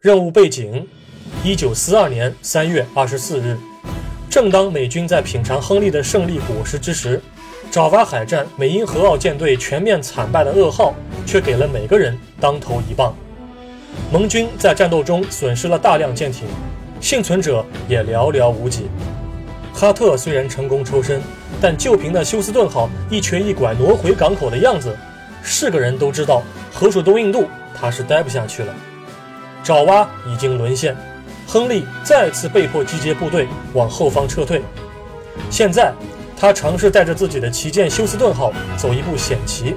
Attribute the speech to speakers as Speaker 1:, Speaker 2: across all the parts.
Speaker 1: 任务背景：一九四二年三月二十四日，正当美军在品尝亨利的胜利果实之时，爪哇海战美英荷澳舰队全面惨败的噩耗却给了每个人当头一棒。盟军在战斗中损失了大量舰艇，幸存者也寥寥无几。哈特虽然成功抽身，但就凭那休斯顿号一瘸一拐挪回港口的样子，是个人都知道河属东印度他是待不下去了。爪哇已经沦陷，亨利再次被迫集结部队往后方撤退。现在他尝试带着自己的旗舰休斯顿号走一步险棋，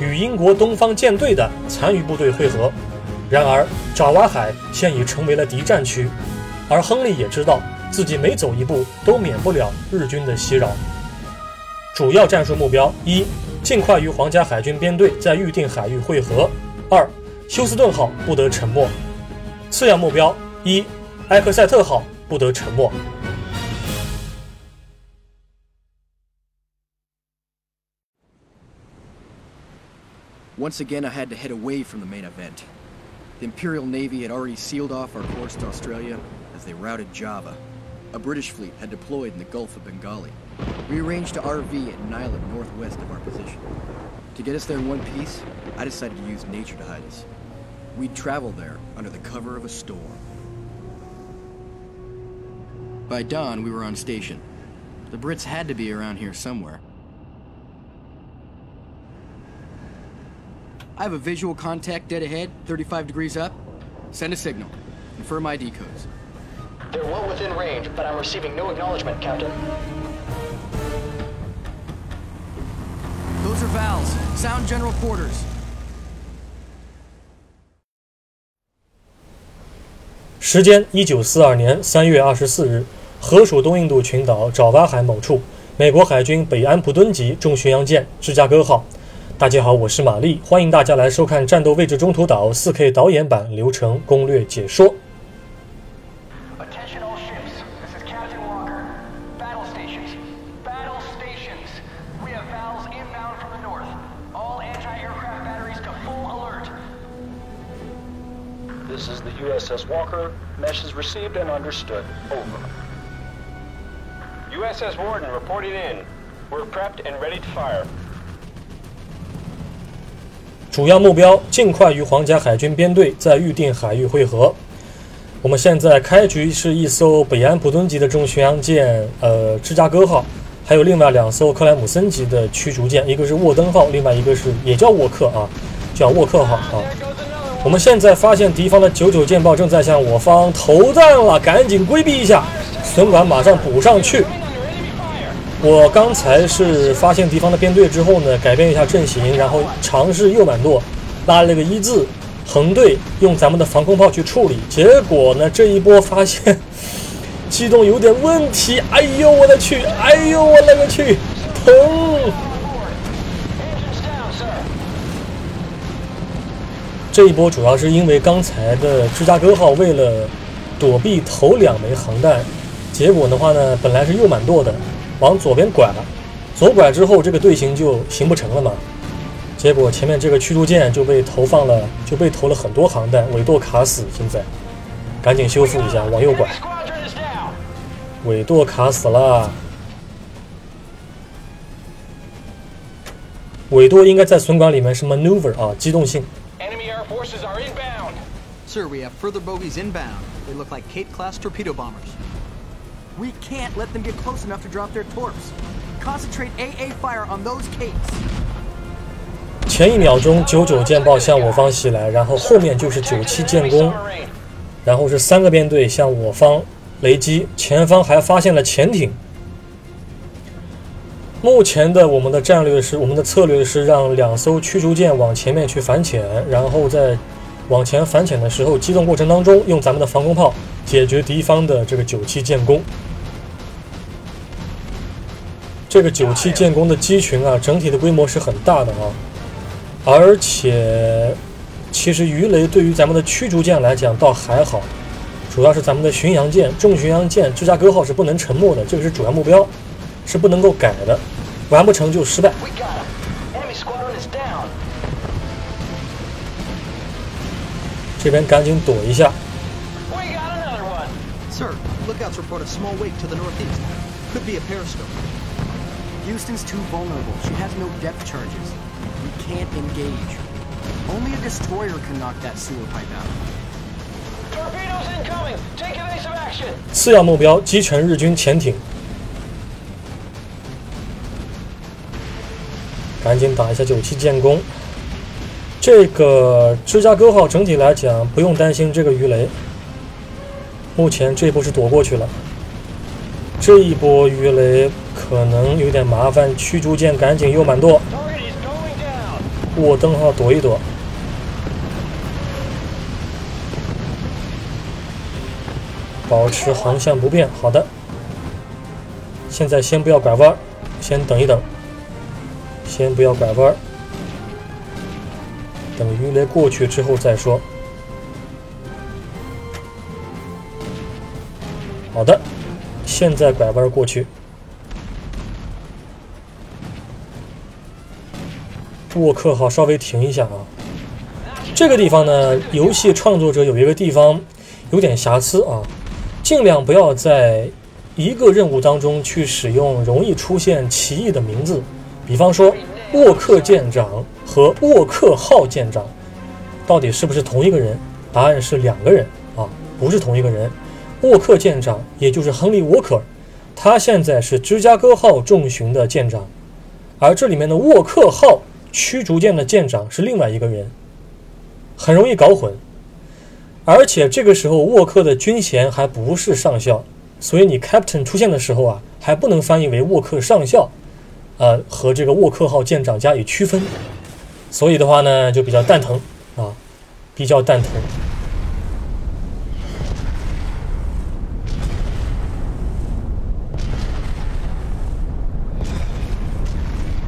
Speaker 1: 与英国东方舰队的残余部队会合。然而爪哇海现已成为了敌占区，而亨利也知道。自己每走一步都免不了日军的袭扰。主要战术目标：一、尽快与皇家海军编队在预定海域会合；二、休斯顿号不得沉没。次要目标：一、埃克塞特号不得沉没。
Speaker 2: Once again, I had to head away from the main event. The Imperial Navy had already sealed off our course to Australia as they routed Java. A British fleet had deployed in the Gulf of Bengali. We arranged to RV at an island northwest of our position. To get us there in one piece, I decided to use nature to hide us. We'd travel there under the cover of a storm. By dawn, we were on station. The Brits had to be around here somewhere. I have a visual contact dead ahead, 35 degrees up. Send a signal. Confirm ID codes.
Speaker 3: They're well within range, but I'm receiving no acknowledgement, Captain.
Speaker 2: Those are valves. Sound general quarters.
Speaker 1: 时间：一九四二年三月二十四日，河属东印度群岛爪哇海某处，美国海军北安普敦级重巡洋舰芝加哥号。大家好，我是玛丽，欢迎大家来收看《战斗位置中途岛》4K 导演版流程攻略解说。
Speaker 4: The USS Walker. Message received and understood. Over.
Speaker 5: USS Warden reporting in. We're prepped and ready to fire.
Speaker 1: 主要目标：尽快与皇家海军编队在预定海域会合。我们现在开局是一艘北安普敦级的重巡洋舰，呃，芝加哥号，还有另外两艘克莱姆森级的驱逐舰，一个是沃登号，另外一个是也叫沃克啊，叫沃克号啊。我们现在发现敌方的九九舰炮正在向我方投弹了，赶紧规避一下，损管马上补上去。我刚才是发现敌方的编队之后呢，改变一下阵型，然后尝试右满舵，拉了个一字横队，用咱们的防空炮去处理。结果呢，这一波发现 机动有点问题，哎呦我的去，哎呦我勒个去，疼！这一波主要是因为刚才的芝加哥号为了躲避头两枚航弹，结果的话呢，本来是右满舵的，往左边拐了，左拐之后这个队形就行不成了嘛。结果前面这个驱逐舰就被投放了，就被投了很多航弹，尾舵卡死。现在赶紧修复一下，往右拐，尾舵卡死了，尾舵应该在损管里面是 maneuver 啊，机动性。
Speaker 5: Forces are inbound.
Speaker 2: Sir, we have further bogies inbound. They look like Cape-class torpedo bombers. We can't let them get close enough to drop their torps. Concentrate AA fire on those capes.
Speaker 1: 前一秒钟，九九舰炮向我方袭来，然后后面就是九七舰攻，然后是三个编队向我方雷击，前方还发现了潜艇。目前的我们的战略是，我们的策略是让两艘驱逐舰往前面去反潜，然后在往前反潜的时候，机动过程当中用咱们的防空炮解决敌方的这个九七舰攻。这个九七舰攻的机群啊，整体的规模是很大的啊，而且其实鱼雷对于咱们的驱逐舰来讲倒还好，主要是咱们的巡洋舰、重巡洋舰芝加哥号是不能沉没的，这个是主要目标。是不能够改的，完不成就失败。这边赶紧躲一下。
Speaker 3: We got another one.
Speaker 2: Sir, lookouts report a small wake to the northeast. Could be a periscope. Houston's too vulnerable. She has no depth charges. We can't engage. Only a destroyer can knock that sewer pipe out.
Speaker 3: Torpedoes incoming. Take evasive action.
Speaker 1: 次要目标击沉日军潜艇，赶紧打一下九七建功。这个芝加哥号整体来讲不用担心这个鱼雷，目前这一波是躲过去了。这一波鱼雷可能有点麻烦，驱逐舰赶紧右满舵，沃登号躲一躲。保持航向不变，好的。现在先不要拐弯，先等一等，先不要拐弯，等鱼雷过去之后再说。好的，现在拐弯过去。沃克号稍微停一下啊。这个地方呢，游戏创作者有一个地方有点瑕疵啊，尽量不要在一个任务当中去使用容易出现歧义的名字，比方说沃克舰长和沃克号舰长，到底是不是同一个人？答案是两个人啊，不是同一个人。沃克舰长也就是亨利·沃克，他现在是芝加哥号重巡的舰长，而这里面的沃克号驱逐舰的舰长是另外一个人，很容易搞混。而且这个时候沃克的军衔还不是上校，所以你 Captain 出现的时候啊，还不能翻译为沃克上校，呃，和这个沃克号舰长加以区分。所以的话呢，就比较蛋疼啊，比较蛋疼。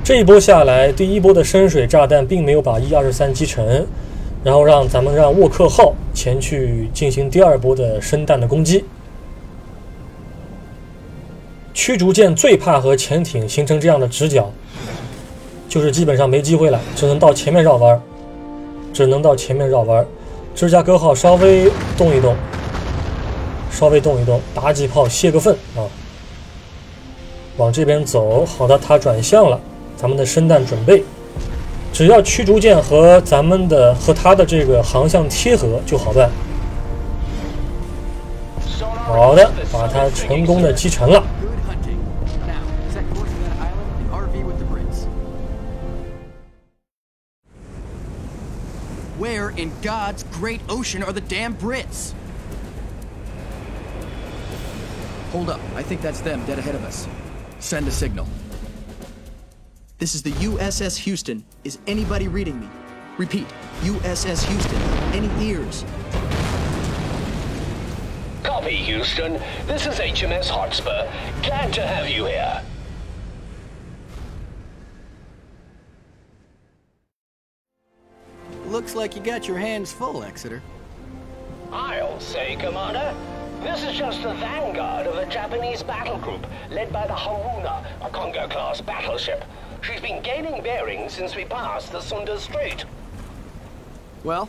Speaker 1: 这一波下来，第一波的深水炸弹并没有把一二十三击沉，然后让咱们让沃克号前去进行第二波的深弹的攻击。驱逐舰最怕和潜艇形成这样的直角，就是基本上没机会了，只能到前面绕弯，只能到前面绕弯。芝加哥号稍微动一动，稍微动一动，打几炮泄个愤啊，往这边走。好的，它转向了。咱们的深弹准备，只要驱逐舰和咱们的和它的这个航向贴合就好办。好的，把它成功的击沉了。
Speaker 2: In God's great ocean are the damn Brits? Hold up. I think that's them dead ahead of us. Send a signal. This is the USS Houston. Is anybody reading me? Repeat. USS Houston. Any ears?
Speaker 5: Copy, Houston. This is HMS Hotspur. Glad to have you here.
Speaker 2: Looks like you got your hands full, Exeter.
Speaker 5: I'll say, Commander. This is just the vanguard of a Japanese battle group led by the Haruna, a Congo-class battleship. She's been gaining bearings since we passed the Sunda Strait.
Speaker 2: Well,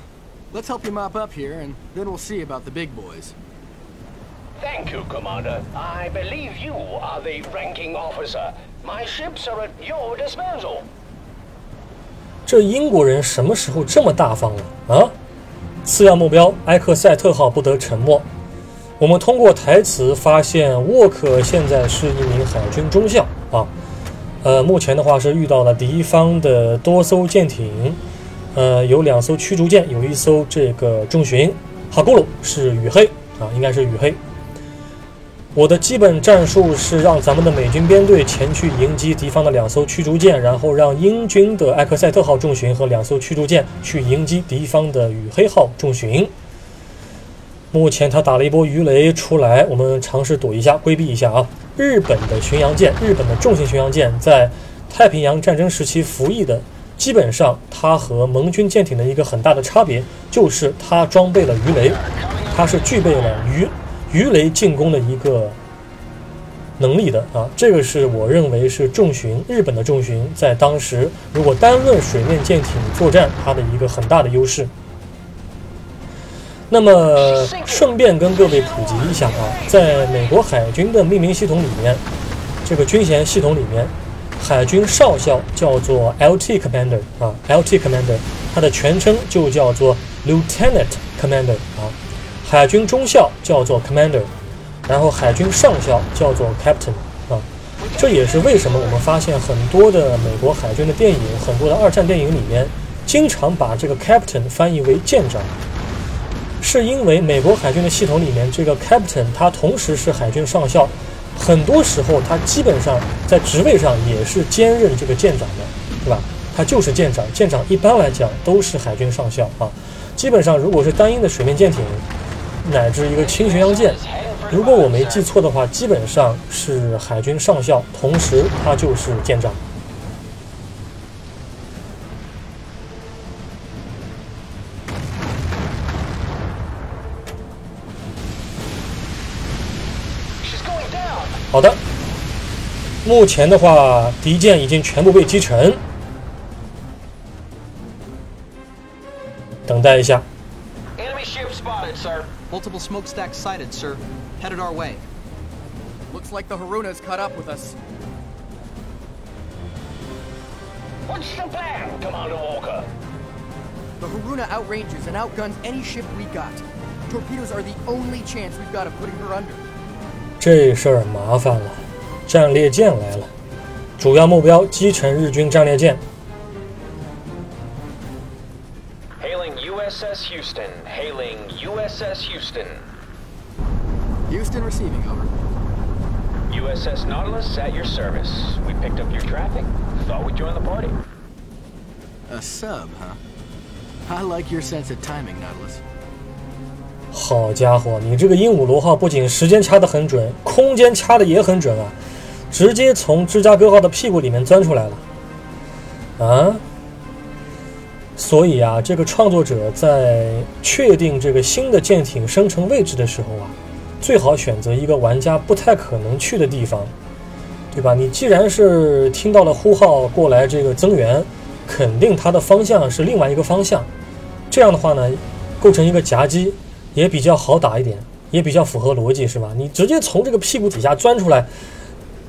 Speaker 2: let's help you mop up here, and then we'll see about the big boys.
Speaker 5: Thank you, Commander. I believe you are the ranking officer. My ships are at your disposal.
Speaker 1: 这英国人什么时候这么大方了啊？次要目标埃克塞特号不得沉没。我们通过台词发现，沃克现在是一名海军中校啊。呃，目前的话是遇到了敌方的多艘舰艇，呃，有两艘驱逐舰，有一艘这个重巡。哈古鲁是雨黑啊，应该是雨黑。我的基本战术是让咱们的美军编队前去迎击敌方的两艘驱逐舰，然后让英军的埃克塞特号重巡和两艘驱逐舰去迎击敌方的雨黑号重巡。目前他打了一波鱼雷出来，我们尝试躲一下，规避一下啊。日本的巡洋舰，日本的重型巡洋舰在太平洋战争时期服役的，基本上它和盟军舰艇的一个很大的差别就是它装备了鱼雷，它是具备了鱼鱼雷进攻的一个能力的啊。这个是我认为是重巡日本的重巡在当时如果单论水面舰艇作战，它的一个很大的优势。那么顺便跟各位普及一下啊，在美国海军的命名系统里面，这个军衔系统里面，海军少校叫做 LT Commander 啊，LT Commander，它的全称就叫做 Lieutenant Commander 啊。海军中校叫做 Commander，然后海军上校叫做 Captain 啊。这也是为什么我们发现很多的美国海军的电影，很多的二战电影里面，经常把这个 Captain 翻译为舰长。是因为美国海军的系统里面，这个 captain 他同时是海军上校，很多时候他基本上在职位上也是兼任这个舰长的，对吧？他就是舰长，舰长一般来讲都是海军上校啊。基本上如果是单一的水面舰艇，乃至一个轻巡洋舰，如果我没记错的话，基本上是海军上校，同时他就是舰长。好的，目前的话，敌舰已经全部被击沉。等待一下。
Speaker 3: Enemy ship spotted, sir.
Speaker 6: Multiple smokestacks sighted, sir. Headed our way.
Speaker 2: Looks like the Haruna's caught up with us.
Speaker 5: What's the plan, Commander Walker?
Speaker 2: The Haruna outranges and outguns any ship we got. Torpedoes are the only chance we've got of putting her under.
Speaker 1: 这事儿麻烦了，战列舰来了，主要目标击沉日军战列舰。
Speaker 4: Hailing USS Houston. USS Houston.
Speaker 2: Houston receiving, over.
Speaker 4: USS Nautilus at your service. We picked up your traffic. Thought we'd join the party.
Speaker 2: A sub, huh? I like your sense of timing, Nautilus.
Speaker 1: 好家伙，你这个鹦鹉螺号不仅时间掐得很准，空间掐得也很准啊，直接从芝加哥号的屁股里面钻出来了。啊？所以啊，这个创作者在确定这个新的舰艇生成位置的时候啊，最好选择一个玩家不太可能去的地方，对吧？你既然是听到了呼号过来这个增援，肯定它的方向是另外一个方向，这样的话呢，构成一个夹击。也比较好打一点，也比较符合逻辑，是吧？你直接从这个屁股底下钻出来，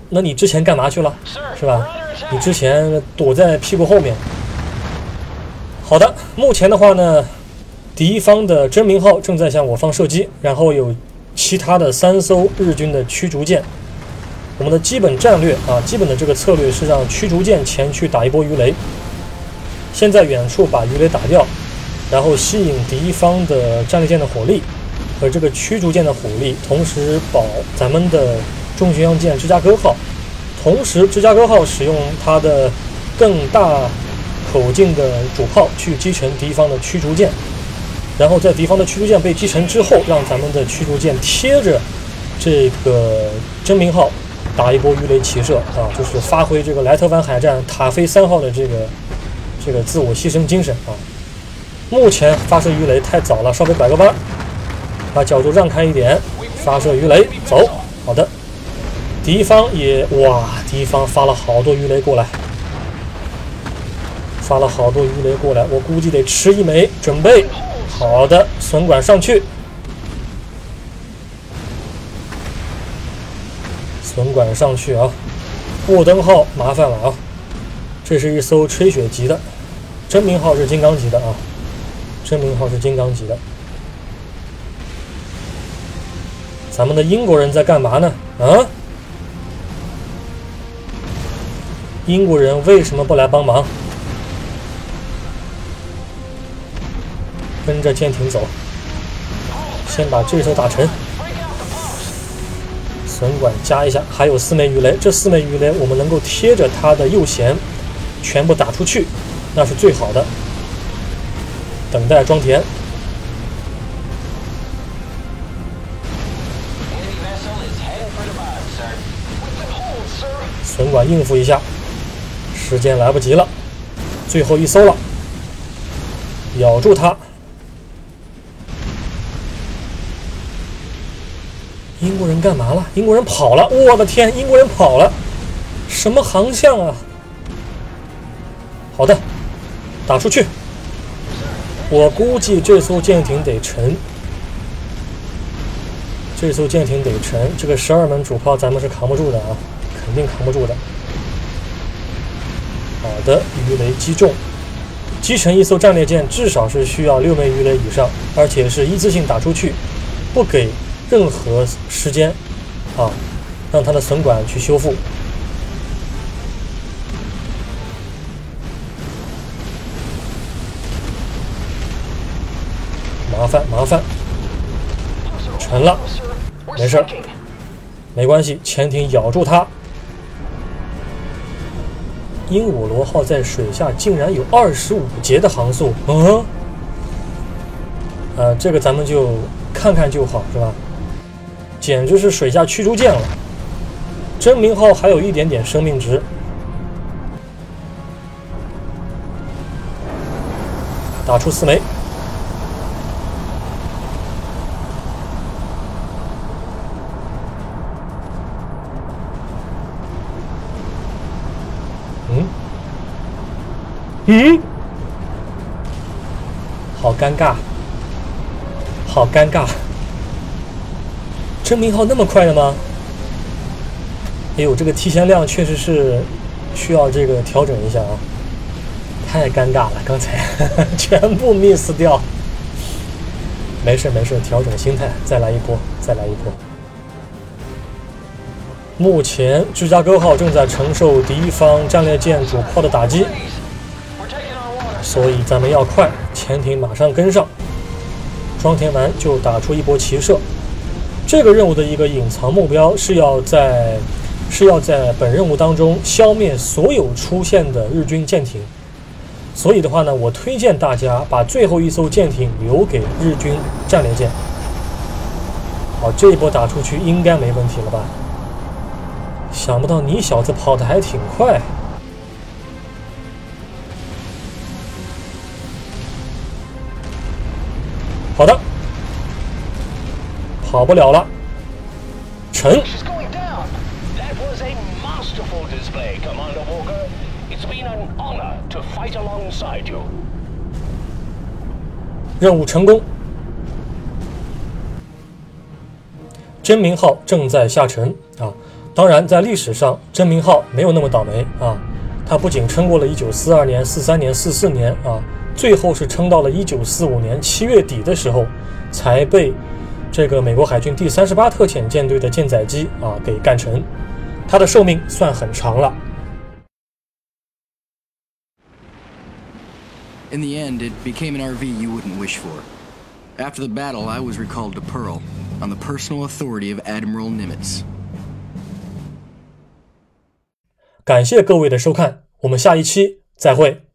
Speaker 1: 那你之前干嘛去了，是吧？你之前躲在屁股后面。好的，目前的话呢，敌方的真名号正在向我方射击，然后有其他的三艘日军的驱逐舰。我们的基本战略啊，基本的这个策略是让驱逐舰前去打一波鱼雷，先在远处把鱼雷打掉。然后吸引敌方的战列舰的火力和这个驱逐舰的火力，同时保咱们的重巡洋舰芝加哥号。同时，芝加哥号使用它的更大口径的主炮去击沉敌方的驱逐舰，然后在敌方的驱逐舰被击沉之后，让咱们的驱逐舰贴着这个真名号打一波鱼雷齐射啊，就是发挥这个莱特湾海战塔菲三号的这个这个自我牺牲精神啊。目前发射鱼雷太早了，稍微拐个弯，把角度让开一点，发射鱼雷，走。好的，敌方也哇，敌方发了好多鱼雷过来，发了好多鱼雷过来，我估计得吃一枚，准备好的，损管上去，损管上去啊，雾灯号麻烦了啊，这是一艘吹雪级的，真名号是金刚级的啊。真名号是金刚级的。咱们的英国人在干嘛呢？啊？英国人为什么不来帮忙？跟着舰艇走，先把这艘打沉。损管加一下，还有四枚鱼雷，这四枚鱼雷我们能够贴着它的右舷全部打出去，那是最好的。等待装填。损管应付一下，时间来不及了，最后一艘了，咬住它。英国人干嘛了？英国人跑了！我的天，英国人跑了！什么航向啊？好的，打出去。我估计这艘舰艇得沉，这艘舰艇得沉，这个十二门主炮咱们是扛不住的啊，肯定扛不住的。好的，鱼雷击中，击沉一艘战列舰至少是需要六枚鱼雷以上，而且是一次性打出去，不给任何时间啊，让它的损管去修复。麻烦麻烦，沉了，没事儿，没关系，潜艇咬住它。鹦鹉螺号在水下竟然有二十五节的航速，嗯，呃，这个咱们就看看就好，是吧？简直是水下驱逐舰了。真名号还有一点点生命值，打出四枚。嗯，嗯，好尴尬，好尴尬。真名号那么快的吗？哎呦，这个提前量确实是需要这个调整一下啊，太尴尬了，刚才 全部 miss 掉。没事没事，调整心态，再来一波，再来一波。目前芝加哥号正在承受敌方战列舰主炮的打击，所以咱们要快，潜艇马上跟上。装填完就打出一波齐射。这个任务的一个隐藏目标是要在是要在本任务当中消灭所有出现的日军舰艇。所以的话呢，我推荐大家把最后一艘舰艇留给日军战列舰。好，这一波打出去应该没问题了吧？想不到你小子跑得还挺快。跑不了了，沉。
Speaker 5: She's going down. That was a masterful display, Commander Walker. It's been an honor to fight alongside you.
Speaker 1: 任务成功。真名号正在下沉啊！当然，在历史上，真名号没有那么倒霉啊！它不仅撑过了一九四二年、四三年、四四年啊，最后是撑到了一九四五年七月底的时候，才被这个美国海军第三十八特遣舰队的舰载机啊给干成。它的寿命算很长了。
Speaker 2: In the end, it became an RV you wouldn't wish for. After the battle, I was recalled to Pearl on the personal authority of Admiral Nimitz.
Speaker 1: 感谢各位的收看，我们下一期再会。